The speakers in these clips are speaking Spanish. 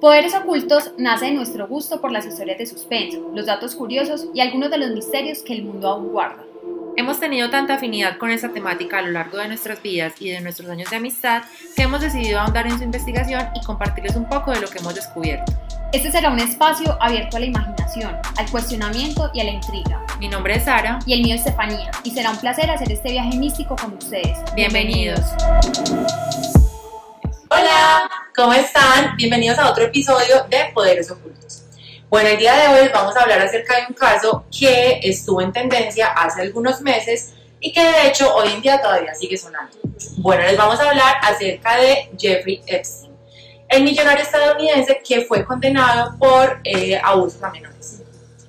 Poderes Ocultos nace de nuestro gusto por las historias de suspenso, los datos curiosos y algunos de los misterios que el mundo aún guarda. Hemos tenido tanta afinidad con esta temática a lo largo de nuestras vidas y de nuestros años de amistad que hemos decidido ahondar en su investigación y compartirles un poco de lo que hemos descubierto. Este será un espacio abierto a la imaginación, al cuestionamiento y a la intriga. Mi nombre es Sara. Y el mío es Estefanía. Y será un placer hacer este viaje místico con ustedes. Bienvenidos. Hola, ¿cómo están? Bienvenidos a otro episodio de Poderes Ocultos. Bueno, el día de hoy vamos a hablar acerca de un caso que estuvo en tendencia hace algunos meses y que de hecho hoy en día todavía sigue sonando. Bueno, les vamos a hablar acerca de Jeffrey Epstein, el millonario estadounidense que fue condenado por eh, abusos a menores.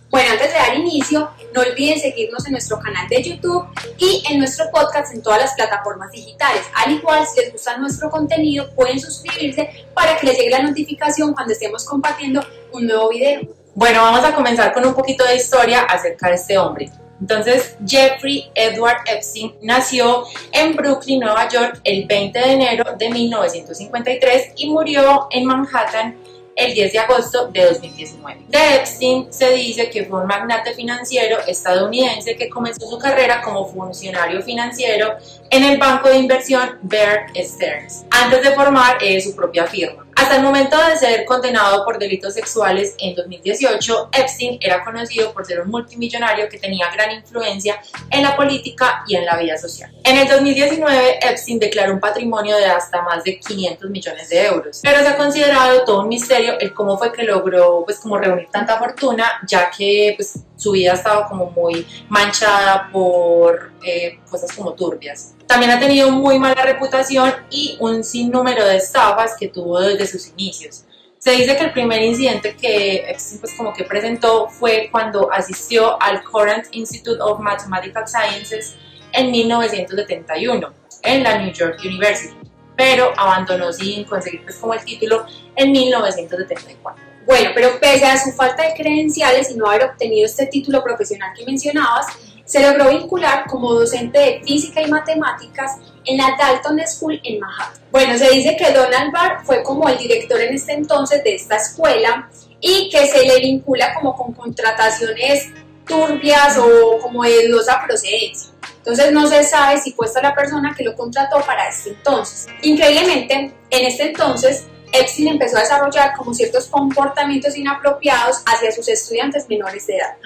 Bueno, antes de dar inicio, no olviden seguirnos en nuestro canal de YouTube y en nuestro podcast en todas las plataformas digitales. Al igual, si les gusta nuestro contenido, pueden suscribirse para que les llegue la notificación cuando estemos compartiendo un nuevo video. Bueno, vamos a comenzar con un poquito de historia acerca de este hombre. Entonces, Jeffrey Edward Epstein nació en Brooklyn, Nueva York, el 20 de enero de 1953 y murió en Manhattan el 10 de agosto de 2019. De Epstein se dice que fue un magnate financiero estadounidense que comenzó su carrera como funcionario financiero en el banco de inversión Bear Stearns, antes de formar eh, su propia firma. Hasta el momento de ser condenado por delitos sexuales en 2018, Epstein era conocido por ser un multimillonario que tenía gran influencia en la política y en la vida social. En el 2019, Epstein declaró un patrimonio de hasta más de 500 millones de euros, pero se ha considerado todo un misterio el cómo fue que logró pues como reunir tanta fortuna, ya que pues su vida estaba como muy manchada por eh, cosas como turbias. También ha tenido muy mala reputación y un sinnúmero de estafas que tuvo desde sus inicios. Se dice que el primer incidente que Epstein pues como que presentó fue cuando asistió al Current Institute of Mathematical Sciences en 1971 en la New York University, pero abandonó sin conseguir pues como el título en 1974. Bueno, pero pese a su falta de credenciales y no haber obtenido este título profesional que mencionabas, se logró vincular como docente de física y matemáticas en la Dalton School en Manhattan. Bueno, se dice que Donald Barr fue como el director en este entonces de esta escuela y que se le vincula como con contrataciones turbias o como de dudosa procedencia. Entonces no se sabe si fue esta la persona que lo contrató para este entonces. Increíblemente, en este entonces, Epstein empezó a desarrollar como ciertos comportamientos inapropiados hacia sus estudiantes menores de edad.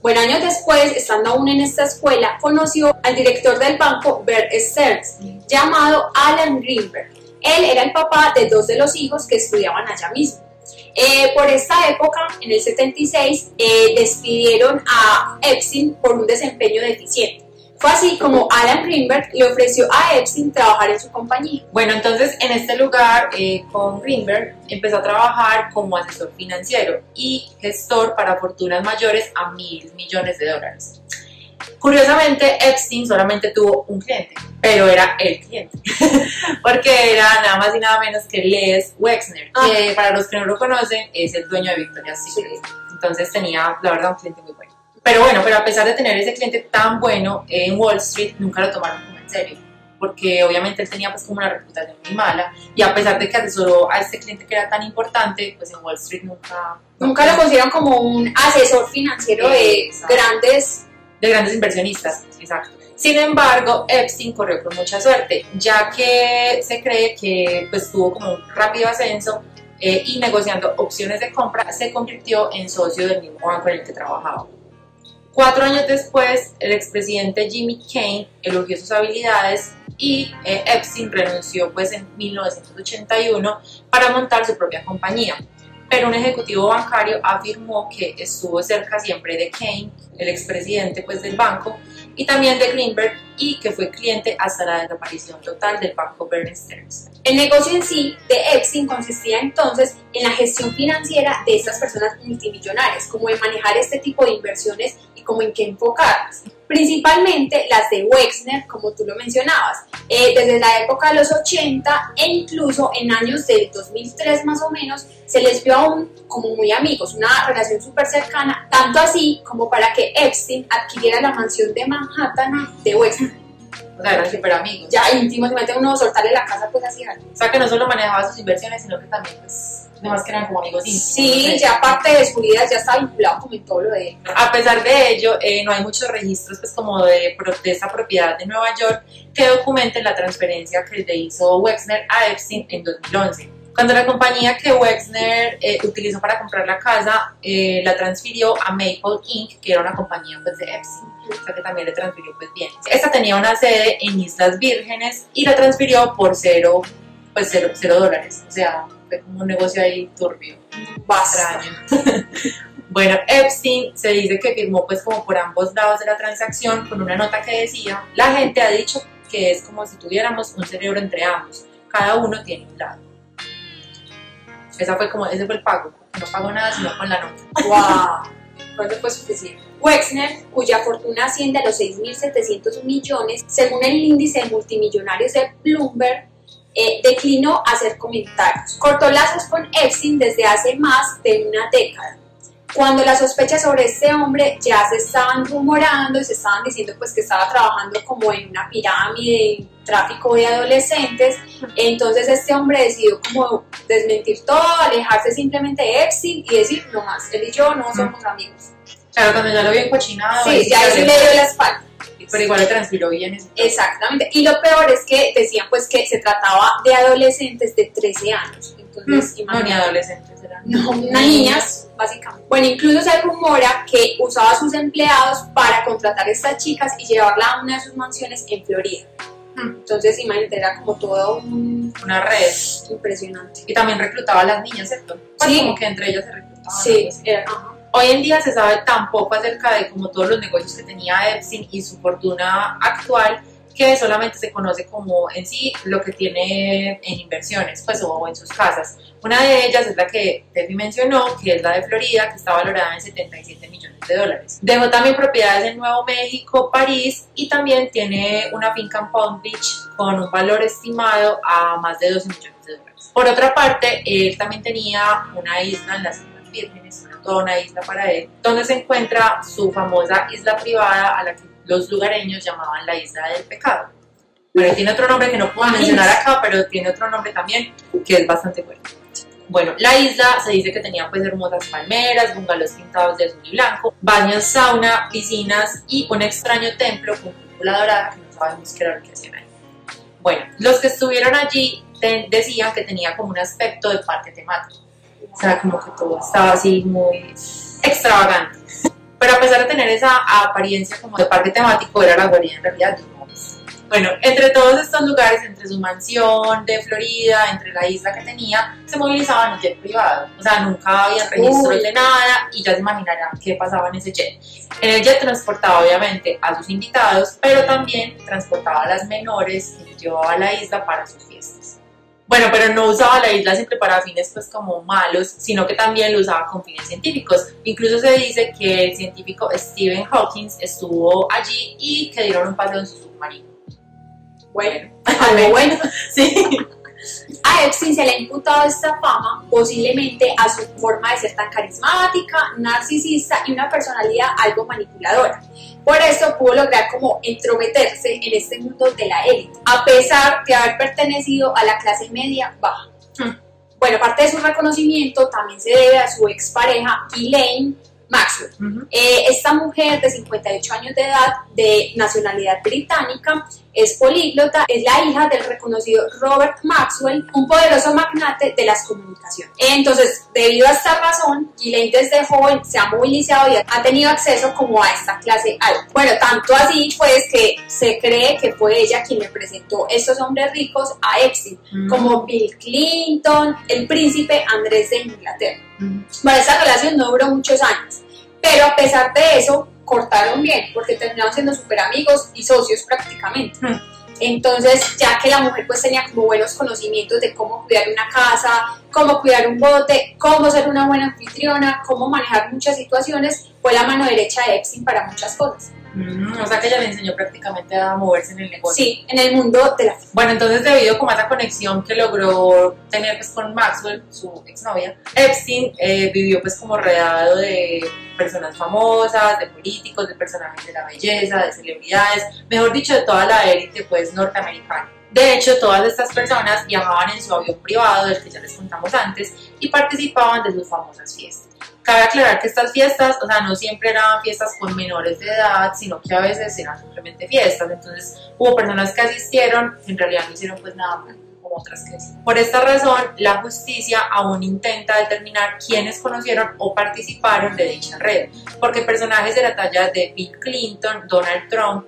Bueno, años después, estando aún en esta escuela, conoció al director del banco Bear Stearns, llamado Alan Greenberg. Él era el papá de dos de los hijos que estudiaban allá mismo. Eh, por esta época, en el 76, eh, despidieron a Epstein por un desempeño deficiente. Fue así como Alan Greenberg le ofreció a Epstein trabajar en su compañía. Bueno, entonces en este lugar eh, con Greenberg empezó a trabajar como asesor financiero y gestor para fortunas mayores a mil millones de dólares. Curiosamente, Epstein solamente tuvo un cliente, pero era el cliente, porque era nada más y nada menos que Les Wexner, que ah. para los que no lo conocen es el dueño de Victoria's Secret. Entonces tenía, la verdad, un cliente muy bueno. Pero bueno, pero a pesar de tener ese cliente tan bueno en Wall Street, nunca lo tomaron como en serio, porque obviamente él tenía pues como una reputación muy mala y a pesar de que asesoró a este cliente que era tan importante, pues en Wall Street nunca... Nunca lo consideran como un asesor financiero de grandes... De grandes inversionistas, exacto. Sin embargo, Epstein corrió con mucha suerte, ya que se cree que pues tuvo como un rápido ascenso eh, y negociando opciones de compra se convirtió en socio del mismo banco en el que trabajaba. Cuatro años después, el expresidente Jimmy Kane elogió sus habilidades y eh, Epstein renunció pues en 1981 para montar su propia compañía. Pero un ejecutivo bancario afirmó que estuvo cerca siempre de Kane, el expresidente pues del banco, y también de Greenberg y que fue cliente hasta la desaparición total del banco Bear Stearns. El negocio en sí de Epstein consistía entonces en la gestión financiera de estas personas multimillonarias, como en manejar este tipo de inversiones como en qué enfocarlas. Principalmente las de Wexner, como tú lo mencionabas, eh, desde la época de los 80 e incluso en años del 2003 más o menos, se les vio aún como muy amigos, una relación súper cercana, tanto así como para que Epstein adquiriera la mansión de Manhattan de Wexner. O sea, eran súper amigos. Ya íntimos, mete uno soltarle la casa, pues así. O sea, que no solo manejaba sus inversiones, sino que también, pues, además que eran como amigos íntimos. Sí, no sé. ya parte de su vida ya está vinculado como en todo lo de él. A pesar de ello, eh, no hay muchos registros pues como de, de esta propiedad de Nueva York que documenten la transferencia que le hizo Wexner a Epstein en 2011. Cuando la compañía que Wexner eh, utilizó para comprar la casa eh, la transfirió a Maple Inc., que era una compañía pues, de Epstein, o sea que también le transfirió pues bien. Esta tenía una sede en Islas Vírgenes y la transfirió por cero, pues cero, cero dólares, o sea, como un negocio ahí turbio extraño. bueno, Epstein se dice que firmó pues como por ambos lados de la transacción con una nota que decía, la gente ha dicho que es como si tuviéramos un cerebro entre ambos, cada uno tiene un lado. Esa fue como, ese fue el pago, no pagó nada sino con la nota. ¡Wow! No fue suficiente. Wexner, cuya fortuna asciende a los 6.700 millones, según el índice de multimillonarios de Bloomberg, eh, declinó hacer comentarios. Cortó lazos con Epstein desde hace más de una década. Cuando las sospechas sobre este hombre ya se estaban rumorando y se estaban diciendo pues que estaba trabajando como en una pirámide, en tráfico de adolescentes, entonces este hombre decidió como desmentir todo, alejarse simplemente de Epstein y decir, no más, él y yo no somos amigos. Claro, cuando ya lo había encochinado, ahí Sí, ya se eso le dio la espalda. Pero igual le transfirió bien eso. Exactamente. Y lo peor es que decían pues que se trataba de adolescentes de 13 años. Entonces, No, ni adolescentes eran. No, niñas, básicamente. Bueno, incluso se rumora que usaba a sus empleados para contratar a estas chicas y llevarla a una de sus mansiones en Florida. Hmm. Entonces, imagínate, era como todo un Una red. impresionante. Y también reclutaba a las niñas, ¿cierto? Pues Sí. como que entre ellas se reclutaban. Sí, era, ajá. Hoy en día se sabe tan poco acerca de como todos los negocios que tenía Epstein y su fortuna actual que solamente se conoce como en sí lo que tiene en inversiones pues o en sus casas. Una de ellas es la que Tefi mencionó, que es la de Florida, que está valorada en 77 millones de dólares. Dejó también propiedades en Nuevo México, París y también tiene una finca en Palm Beach con un valor estimado a más de 12 millones de dólares. Por otra parte, él también tenía una isla en las Islas Vírgenes, toda una isla para él, donde se encuentra su famosa isla privada a la que los lugareños llamaban la isla del pecado. Pero tiene otro nombre que no puedo mencionar acá, pero tiene otro nombre también que es bastante fuerte. Bueno, la isla se dice que tenía pues hermosas palmeras, bungalows pintados de azul y blanco, baños, sauna, piscinas y un extraño templo con cúpula dorada que no sabemos qué era lo que hacían ahí. Bueno, los que estuvieron allí decían que tenía como un aspecto de parque temático. O sea, como que todo estaba así muy extravagante. Pero a pesar de tener esa apariencia como de parque temático, era la guarida en realidad un monstruo. Bueno, entre todos estos lugares, entre su mansión de Florida, entre la isla que tenía, se movilizaban los jets privados. O sea, nunca había registros Uy. de nada y ya se imaginarán qué pasaba en ese jet. En el jet transportaba obviamente a sus invitados, pero también transportaba a las menores que llevaba a la isla para sus fiestas. Bueno, pero no usaba la isla siempre para fines pues como malos, sino que también lo usaba con fines científicos. Incluso se dice que el científico Stephen Hawking estuvo allí y que dieron un paseo en su submarino. Bueno, algo bueno. Sí. A Epstein se le ha imputado esta fama posiblemente a su forma de ser tan carismática, narcisista y una personalidad algo manipuladora. Por esto pudo lograr como entrometerse en este mundo de la élite, a pesar de haber pertenecido a la clase media baja. Bueno, parte de su reconocimiento también se debe a su expareja Ghislaine Maxwell. Ujú. Eh, esta mujer de 58 años de edad, de nacionalidad británica, es políglota, es la hija del reconocido Robert Maxwell, un poderoso magnate de las comunicaciones. Entonces, debido a esta razón, Ghislaine desde joven se ha movilizado y ha tenido acceso como a esta clase alta. Bueno, tanto así pues que se cree que fue ella quien le presentó estos hombres ricos a Epstein, Mm. como Bill Clinton, el príncipe Andrés de Inglaterra. Ujú. Bueno, esta relación no duró muchos años, pero a pesar de eso, cortaron bien, porque terminaron siendo súper amigos y socios prácticamente. Hmm. Entonces, ya que la mujer pues tenía como buenos conocimientos de cómo cuidar una casa, cómo cuidar un bote, cómo ser una buena anfitriona, cómo manejar muchas situaciones, fue la mano derecha de Epstein para muchas cosas. Mm, o sea que ella le enseñó prácticamente a moverse en el negocio. Sí, en el mundo de la Bueno, entonces debido como a esa conexión que logró tener pues con Maxwell, su exnovia, Epstein eh, vivió pues como rodeado de personas famosas, de políticos, de personajes de la belleza, de celebridades, mejor dicho, de toda la élite pues norteamericana. De hecho, todas estas personas viajaban en su avión privado, del que ya les contamos antes, y participaban de sus famosas fiestas. Cabe aclarar que estas fiestas, o sea, no siempre eran fiestas con menores de edad, sino que a veces eran simplemente fiestas. Entonces, hubo personas que asistieron, en realidad no hicieron pues nada mal, como otras que sí. Por esta razón, la justicia aún intenta determinar quiénes conocieron o participaron de dicha red, porque personajes de la talla de Bill Clinton, Donald Trump,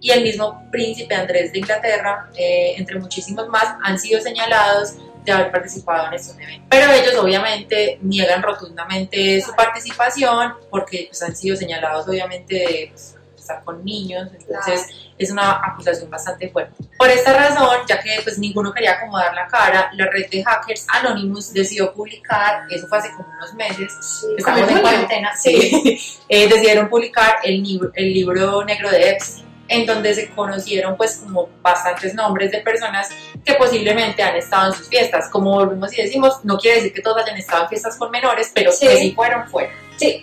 y el mismo príncipe Andrés de Inglaterra, eh, entre muchísimos más, han sido señalados de haber participado en estos eventos. Pero ellos obviamente niegan rotundamente su participación porque pues, han sido señalados obviamente de pues, estar con niños, entonces es una acusación bastante fuerte. Por esta razón, ya que pues ninguno quería acomodar la cara, la red de hackers Anonymous decidió publicar, eso fue hace como unos meses, estamos en cuarentena, sí, eh, decidieron publicar el libro, el libro negro de Epstein en donde se conocieron pues como bastantes nombres de personas que posiblemente han estado en sus fiestas. Como volvemos y decimos, no quiere decir que todos hayan estado en fiestas con menores, pero sí. que sí fueron, fueron. Sí.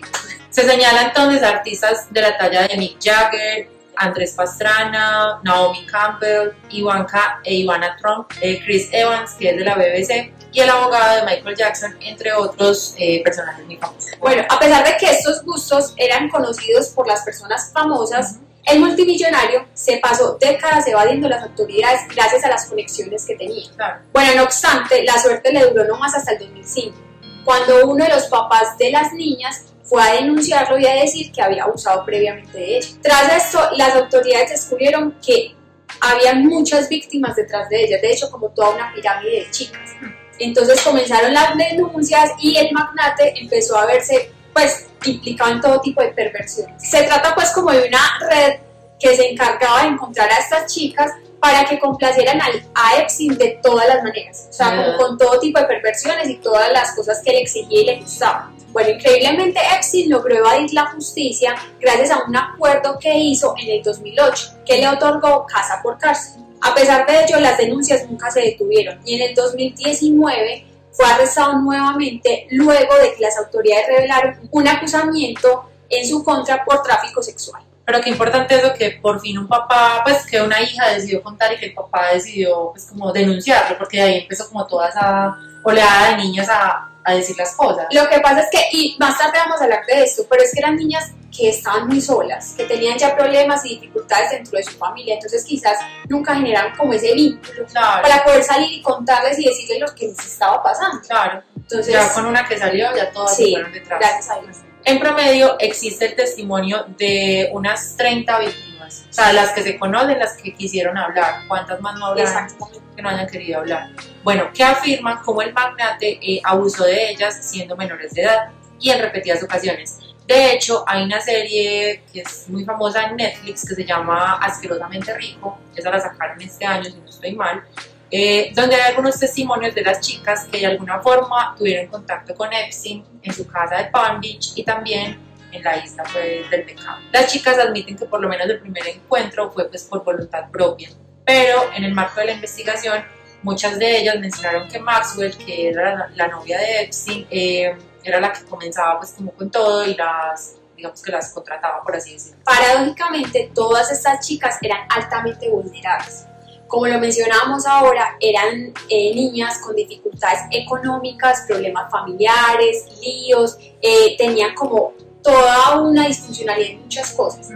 Se señala entonces artistas de la talla de Mick Jagger, Andrés Pastrana, Naomi Campbell, Ivanka e Ivana Trump, eh, Chris Evans, que es de la BBC, y el abogado de Michael Jackson, entre otros eh, personajes muy famosos. Bueno, a pesar de que estos gustos eran conocidos por las personas famosas, el multimillonario se pasó décadas evadiendo las autoridades gracias a las conexiones que tenía. Bueno, no obstante, la suerte le duró no más hasta el 2005, cuando uno de los papás de las niñas fue a denunciarlo y a decir que había abusado previamente de ella. Tras esto, las autoridades descubrieron que había muchas víctimas detrás de ella, de hecho como toda una pirámide de chicas. Entonces comenzaron las denuncias y el magnate empezó a verse pues implicado en todo tipo de perversiones. Se trata pues como de una red que se encargaba de encontrar a estas chicas para que complacieran al, a Epstein de todas las maneras, o sea, como con todo tipo de perversiones y todas las cosas que le exigía y le gustaba. Bueno, increíblemente Epstein logró evadir la justicia gracias a un acuerdo que hizo en el 2008, que le otorgó casa por cárcel. A pesar de ello, las denuncias nunca se detuvieron y en el 2019 fue arrestado nuevamente luego de que las autoridades revelaron un acusamiento en su contra por tráfico sexual. Pero qué importante es lo que por fin un papá, pues que una hija decidió contar y que el papá decidió pues como denunciarlo, porque de ahí empezó como toda esa oleada de niñas a, a decir las cosas. Lo que pasa es que, y más tarde vamos a hablar de esto, pero es que eran niñas que estaban muy solas, que tenían ya problemas y dificultades dentro de su familia, entonces quizás nunca generaron como ese vínculo para poder salir y contarles y decirles lo que les estaba pasando. Claro. Entonces, ya con una que salió, ya todas sí, fueron detrás. Gracias a Dios. En promedio existe el testimonio de unas 30 víctimas, o sea, las que se conocen, las que quisieron hablar, cuántas más no hablaron, que no hayan querido hablar. Bueno, que afirman cómo el magnate eh, abusó de ellas siendo menores de edad y en repetidas ocasiones. De hecho, hay una serie que es muy famosa en Netflix que se llama Asquerosamente Rico, esa la sacaron este año, si no estoy mal, eh, donde hay algunos testimonios de las chicas que de alguna forma tuvieron contacto con Epstein en su casa de Palm Beach y también en la isla pues, del pecado. Las chicas admiten que por lo menos el primer encuentro fue pues por voluntad propia, pero en el marco de la investigación muchas de ellas mencionaron que Maxwell, que era la, novia de Epstein, eh, era la que comenzaba pues como con todo y las digamos que las contrataba por así decirlo. Paradójicamente todas estas chicas eran altamente vulnerables. Como lo mencionábamos ahora, eran eh, niñas con dificultades económicas, problemas familiares, líos, eh, tenían como toda una disfuncionalidad en muchas cosas.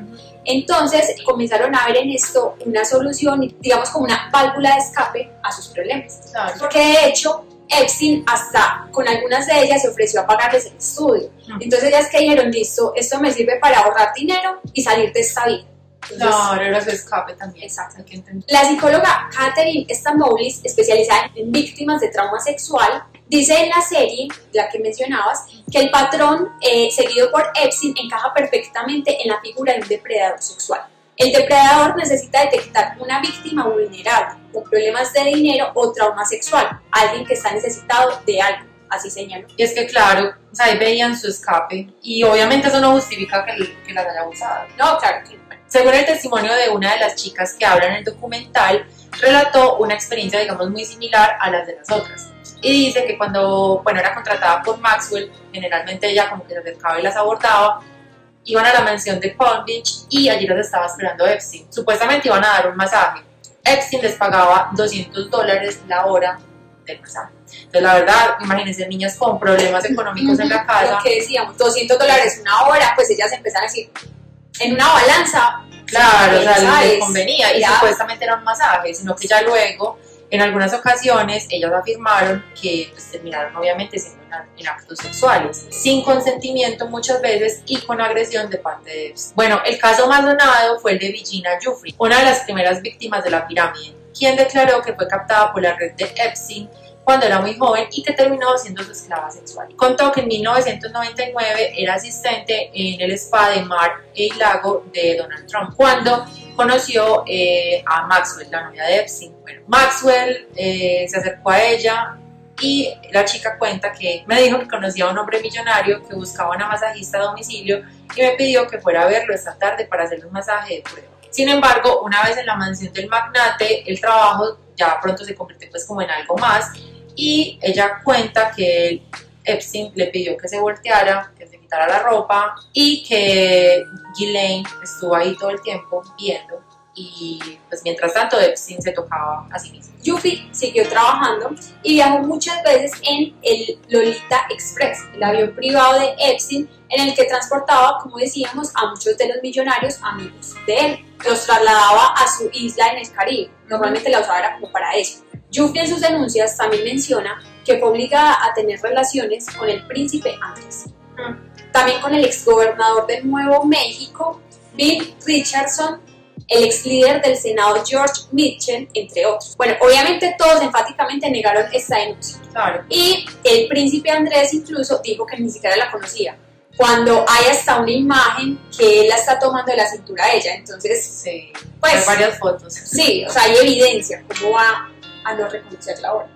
Entonces comenzaron a ver en esto una solución, digamos como una válvula de escape a sus problemas. Claro. Porque de hecho Epstein hasta con algunas de ellas se ofreció a pagarles el estudio. Entonces ellas que dijeron, listo, esto me sirve para ahorrar dinero y salir de esta vida. Entonces, Claro, era su escape también. Exacto. Hay que entender. La psicóloga Catherine Stamoulis, especializada en víctimas de trauma sexual, dice en la serie, la que mencionabas, que el patrón eh, seguido por Epstein encaja perfectamente en la figura de un depredador sexual. El depredador necesita detectar una víctima vulnerable, con problemas de dinero o trauma sexual, alguien que está necesitado de algo, así señaló. Y es que claro, o sea, ahí veían su escape y obviamente eso no justifica que, que las haya abusado. No, claro que no. Según el testimonio de una de las chicas que habla en el documental, relató una experiencia, digamos, muy similar a las de las otras. Y dice que cuando, bueno, era contratada por Maxwell, generalmente ella como que se acercaba y las abordaba, iban a la mansión de Palm Beach y allí las estaba esperando Epstein. Supuestamente iban a dar un masaje. Epstein les pagaba 200 dólares la hora del masaje. Entonces, la verdad, imagínense niñas con problemas económicos en la casa. Lo que decíamos, 200 dólares una hora, pues ellas empezaron a decir, en una balanza. Claro, o sea, les convenía y supuestamente era un masaje, sino que ya luego, en algunas ocasiones, ellas afirmaron que pues, terminaron obviamente siendo en, actos sexuales, sin consentimiento muchas veces y con agresión de parte de Epstein. Bueno, el caso más sonado fue el de Virginia Giuffre, una de las primeras víctimas de la pirámide, quien declaró que fue captada por la red de Epstein cuando era muy joven y que terminó siendo su esclava sexual. Contó que en 1999 era asistente en el spa de Mar y Lago de Donald Trump cuando conoció eh, a Maxwell, la novia de Epstein. Bueno, Maxwell eh, se acercó a ella y la chica cuenta que me dijo que conocía a un hombre millonario que buscaba una masajista a domicilio y me pidió que fuera a verlo esta tarde para hacerle un masaje de prueba. Sin embargo, una vez en la mansión del magnate, el trabajo ya pronto se convirtió pues como en algo más y ella cuenta que Epstein le pidió que se volteara, que se quitara la ropa y que Ghislaine estuvo ahí todo el tiempo viendo y pues mientras tanto Epstein se tocaba a sí mismo. Yuffie siguió trabajando y viajó muchas veces en el Lolita Express, el avión privado de Epstein, en el que transportaba, como decíamos, a muchos de los millonarios amigos de él. Los trasladaba a su isla en el Caribe. Normalmente la usaba era como para eso. Yuffie en sus denuncias también menciona que fue obligada a tener relaciones con el príncipe Andrés. También con el exgobernador de Nuevo México, Bill Richardson, el ex líder del Senado George Mitchell, entre otros. Bueno, obviamente todos enfáticamente negaron esta denuncia. Claro. Y el príncipe Andrés incluso dijo que ni siquiera la conocía. Cuando hay hasta una imagen que él la está tomando de la cintura a ella. Entonces, Sí, Pues- hay varias fotos. sí, o sea, hay evidencia. ¿Cómo va a no reconocerla ahora?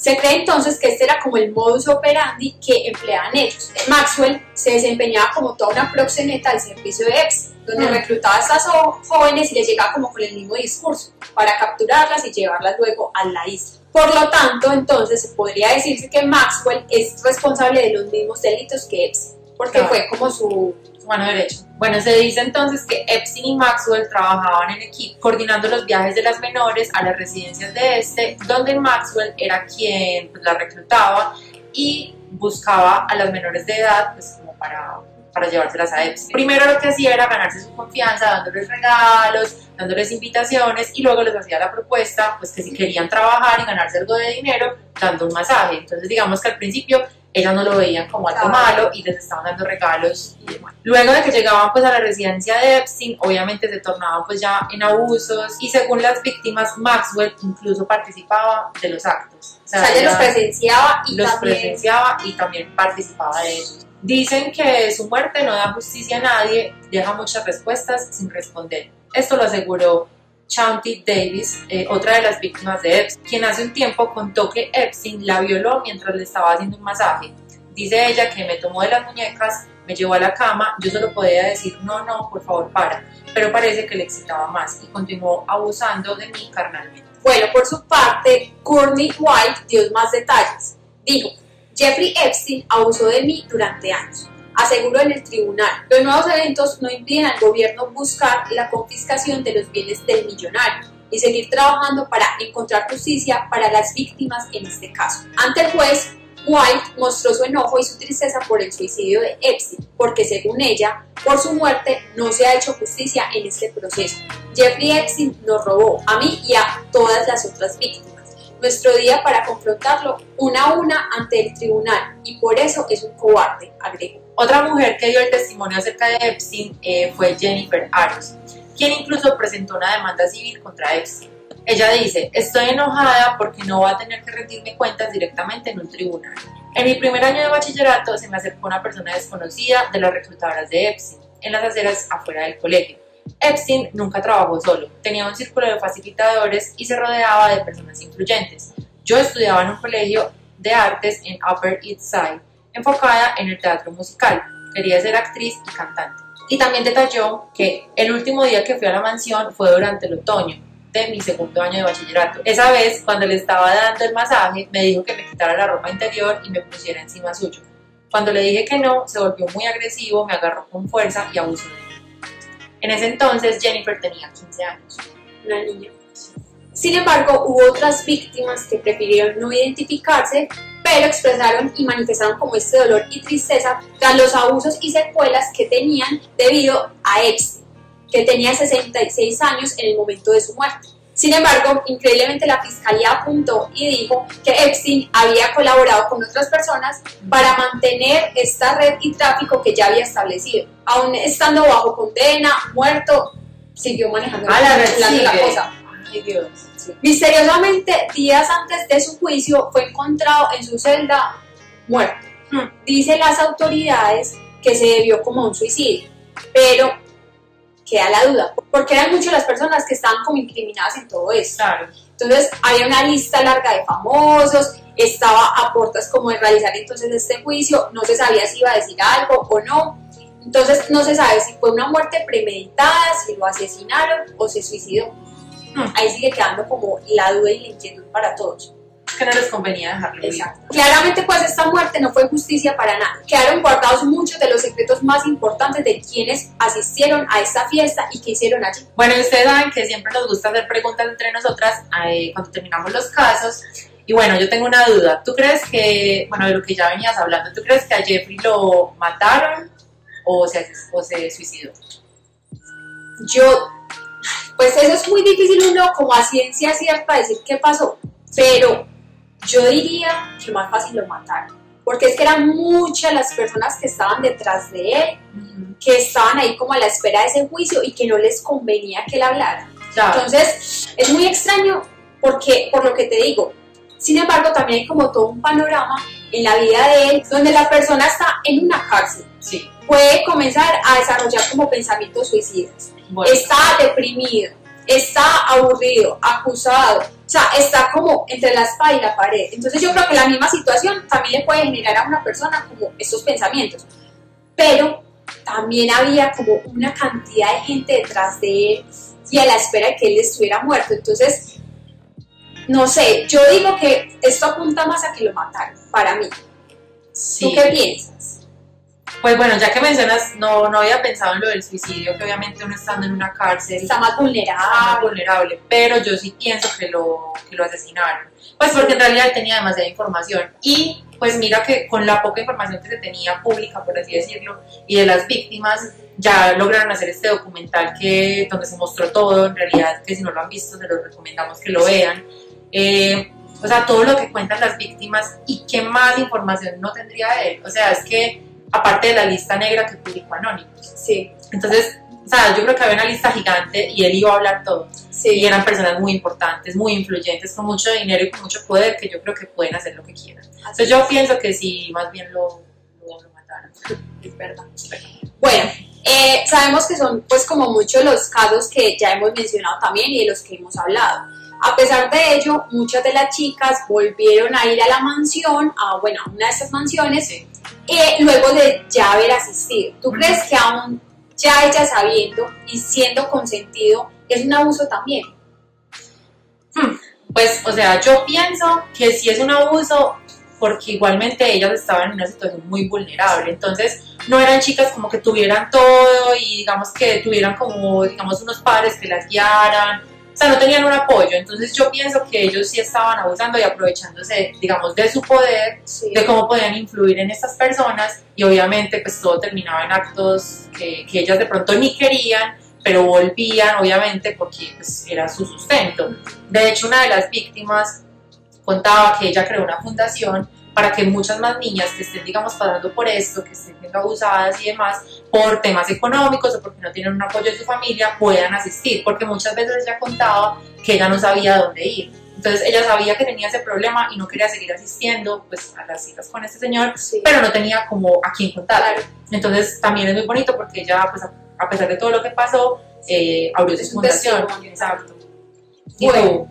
Se cree entonces que este era como el modus operandi que empleaban ellos. Maxwell se desempeñaba como toda una proxeneta al servicio de Epstein, donde Mm. reclutaba a estas jóvenes y les llegaba como con el mismo discurso para capturarlas y llevarlas luego a la isla. Por lo tanto, entonces se podría decirse que Maxwell es responsable de los mismos delitos que Epstein, porque Claro. fue como su... su mano derecha. Bueno, se dice entonces que Epstein y Maxwell trabajaban en equipo, coordinando los viajes de las menores a las residencias de este, donde Maxwell era quien pues, las reclutaba y buscaba a las menores de edad, pues como para, para llevárselas a Epstein. Primero lo que hacía era ganarse su confianza, dándoles regalos, dándoles invitaciones y luego les hacía la propuesta, pues que si querían trabajar y ganarse algo de dinero, dando un masaje. Entonces digamos que al principio ellas no lo veían como algo malo y les estaban dando regalos y demás. Luego de que llegaban pues a la residencia de Epstein, obviamente se tornaban pues ya en abusos y según las víctimas, Maxwell incluso participaba de los actos. O sea, ella los presenciaba y los también... presenciaba y también participaba de ellos. Dicen que su muerte no da justicia a nadie, deja muchas respuestas sin responder. Esto lo aseguró Chanty Davis, eh, otra de las víctimas de Epstein, quien hace un tiempo contó que Epstein la violó mientras le estaba haciendo un masaje. Dice ella que me tomó de las muñecas, me llevó a la cama, yo solo podía decir no, no, por favor para, pero parece que le excitaba más y continuó abusando de mí carnalmente. Bueno, por su parte, Courtney White dio más detalles. Dijo, Jeffrey Epstein abusó de mí durante años. Aseguró en el tribunal, los nuevos eventos no impiden al gobierno buscar la confiscación de los bienes del millonario y seguir trabajando para encontrar justicia para las víctimas en este caso. Ante el juez, White mostró su enojo y su tristeza por el suicidio de Epstein, porque según ella, por su muerte no se ha hecho justicia en este proceso. Jeffrey Epstein nos robó a mí y a todas las otras víctimas. Nuestro día para confrontarlo una a una ante el tribunal y por eso es un cobarde, agregó. Otra mujer que dio el testimonio acerca de Epstein eh, fue Jennifer Aros, quien incluso presentó una demanda civil contra Epstein. Ella dice, estoy enojada porque no va a tener que rendirme cuentas directamente en un tribunal. En mi primer año de bachillerato se me acercó una persona desconocida de las reclutadoras de Epstein, en las aceras afuera del colegio. Epstein nunca trabajó solo, tenía un círculo de facilitadores y se rodeaba de personas influyentes. Yo estudiaba en un colegio de artes en Upper East Side, enfocada en el teatro musical. Quería ser actriz y cantante. Y también detalló que el último día que fui a la mansión fue durante el otoño de mi segundo año de bachillerato. Esa vez, cuando le estaba dando el masaje, me dijo que me quitara la ropa interior y me pusiera encima suyo. Cuando le dije que no, se volvió muy agresivo, me agarró con fuerza y abusó de mí. En ese entonces Jennifer tenía 15 años. Una niña. Sin embargo, hubo otras víctimas que prefirieron no identificarse, pero expresaron y manifestaron como este dolor y tristeza tras los abusos y secuelas que tenían debido a Epstein, que tenía 66 años en el momento de su muerte. Sin embargo, increíblemente la fiscalía apuntó y dijo que Epstein había colaborado con otras personas para mantener esta red y tráfico que ya había establecido. Aún estando bajo condena, muerto, siguió manejando la red la sigue. cosa. Ay, Dios. Misteriosamente, días antes de su juicio, fue encontrado en su celda muerto. Hmm. Dicen las autoridades que se debió como un suicidio, pero queda la duda, porque eran muchas las personas que estaban como incriminadas en todo esto. Claro. Entonces, había una lista larga de famosos, estaba a puertas como de realizar entonces este juicio, no se sabía si iba a decir algo o no. Entonces, no se sabe si fue una muerte premeditada, si lo asesinaron o se suicidó. Hmm. Ahí sigue quedando como la duda y la inquietud para todos. Que no les convenía dejarlo vivir. Exacto. Claramente, pues esta muerte no fue justicia para nada. Quedaron guardados muchos de los secretos más importantes de quienes asistieron a esta fiesta y que hicieron allí. Bueno, y ustedes saben que siempre nos gusta hacer preguntas entre nosotras eh, cuando terminamos los casos. Y bueno, yo tengo una duda. ¿Tú crees que, bueno, de lo que ya venías hablando, ¿tú crees que a Jeffrey lo mataron o se, o se suicidó? Yo, pues eso es muy difícil uno como a ciencia cierta decir qué pasó, pero yo diría que más fácil lo mataron. Porque es que eran muchas las personas que estaban detrás de él, que estaban ahí como a la espera de ese juicio y que no les convenía que él hablara. Claro. Entonces, es muy extraño porque, por lo que te digo, sin embargo, también hay como todo un panorama en la vida de él donde la persona está en una cárcel. sí. Puede comenzar a desarrollar como pensamientos suicidas. Bueno, Está deprimido, está aburrido, acusado, o sea, está como entre la espada y la pared. Entonces yo creo que la misma situación también le puede generar a una persona como estos pensamientos. Pero también había como una cantidad de gente detrás de él y a la espera de que él estuviera muerto. Entonces, no sé, yo digo que esto apunta más a que lo mataron, para mí. sí. ¿Tú qué piensas? Pues bueno, ya que mencionas, no, no había pensado en lo del suicidio, que obviamente uno estando en una cárcel Está más está más vulnerable. vulnerable, pero yo sí pienso que lo, que lo asesinaron. Pues porque en realidad tenía demasiada información y pues mira que con la poca información que se tenía pública, por así decirlo, y de las víctimas, ya lograron hacer este documental que, donde se mostró todo, en realidad que si no lo han visto se los recomendamos que lo vean. Eh, o sea, todo lo que cuentan las víctimas y qué más información no tendría él. O sea, es que aparte de la lista negra que publicó Anonymous. Sí, Entonces, o sea, yo creo que había una lista gigante y él iba a hablar todo. Y sí. eran personas muy importantes, muy influyentes, con mucho dinero y con mucho poder, que yo creo que pueden hacer lo que quieran. Entonces yo pienso que sí, más bien lo, lo, lo mataron. Es verdad. Bueno, eh, sabemos que son pues como muchos los casos que ya hemos mencionado también y de los que hemos hablado. A pesar de ello, muchas de las chicas volvieron a ir a la mansión, a bueno, a una de estas mansiones, Sí. Eh, luego de ya haber asistido. ¿Tú crees que aún ya ella sabiendo y siendo consentido es un abuso también? Pues, o sea, yo pienso que sí es un abuso porque igualmente ellas estaban en una situación muy vulnerable, entonces no eran chicas como que tuvieran todo y digamos que tuvieran como, digamos, unos padres que las guiaran, o sea, no tenían un apoyo, entonces yo pienso que ellos sí estaban abusando y aprovechándose, digamos, de su poder Sí. de cómo podían influir en estas personas y obviamente pues todo terminaba en actos que, que ellas de pronto ni querían, pero volvían obviamente porque pues, era su sustento. De hecho, una de las víctimas contaba que ella creó una fundación para que muchas más niñas que estén, digamos, pasando por esto, que estén siendo abusadas y demás, por temas económicos o porque no tienen un apoyo de su familia, puedan asistir, porque muchas veces ella contaba que ella no sabía dónde ir. Entonces ella sabía que tenía ese problema y no quería seguir asistiendo pues, a las citas con este señor, Sí. pero no tenía como a quién contar. Entonces también es muy bonito porque ella, pues, a, pesar de todo lo que pasó, eh, abrió su fundación. Exacto. Bueno.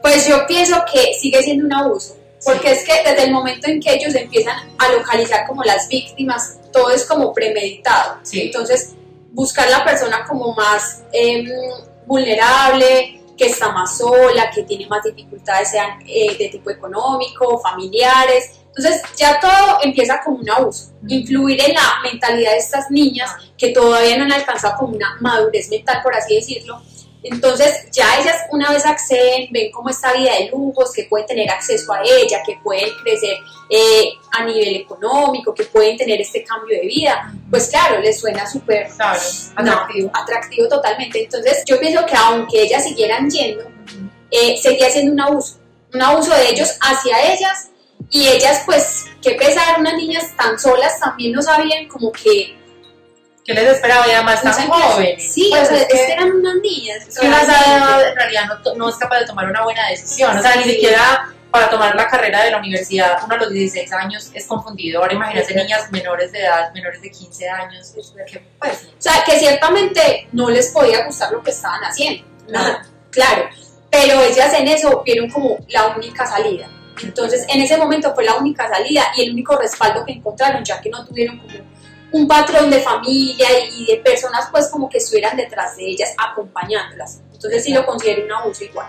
Pues yo pienso que sigue siendo un abuso, Porque es que desde el momento en que ellos empiezan a localizar como las víctimas, todo es como premeditado. Sí. Entonces, buscar la persona como más em, vulnerable, que está más sola, que tiene más dificultades, sean eh, de tipo económico, familiares. Entonces ya todo empieza como un abuso, influir en la mentalidad de estas niñas que todavía no han alcanzado como una madurez mental, por así decirlo. Entonces ya ellas una vez acceden, ven como esta vida de lujos, que pueden tener acceso a ella, que pueden crecer eh, a nivel económico, que pueden tener este cambio de vida, pues claro, les suena súper Claro, no, atractivo. atractivo totalmente. Entonces, yo pienso que aunque ellas siguieran yendo, eh, seguía siendo un abuso, un abuso de ellos hacia ellas y ellas, pues, qué pesar, unas niñas tan solas también no sabían como que... ¿Qué les esperaba? Y además no tan jóvenes. Sí, Pues o sea, es que- que eran unas niñas. Que una edad en realidad no, es capaz de tomar una buena decisión. O sea, ni siquiera para tomar la carrera de la universidad, uno a los 16 años es confundido. Ahora imagínate niñas menores de edad, menores de 15 años. Que, pues, O sea, que ciertamente no les podía gustar lo que estaban haciendo. No. Claro, pero ellas en eso vieron como la única salida. Entonces, en ese momento fue la única salida y el único respaldo que encontraron, ya que no tuvieron como un patrón de familia y de personas pues como que estuvieran detrás de ellas acompañándolas. Entonces sí lo considero un abuso igual.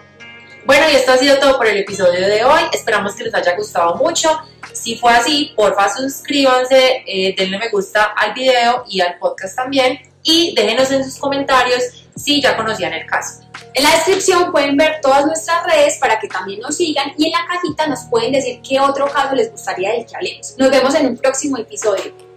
Bueno, y esto ha sido todo por el episodio de hoy. Esperamos que les haya gustado mucho. Si fue así, porfa suscríbanse, eh, denle me gusta al video y al podcast también. Y déjenos en sus comentarios si ya conocían el caso. En la descripción pueden ver todas nuestras redes para que también nos sigan y en la cajita nos pueden decir qué otro caso les gustaría del que hablemos. Nos vemos en un próximo episodio.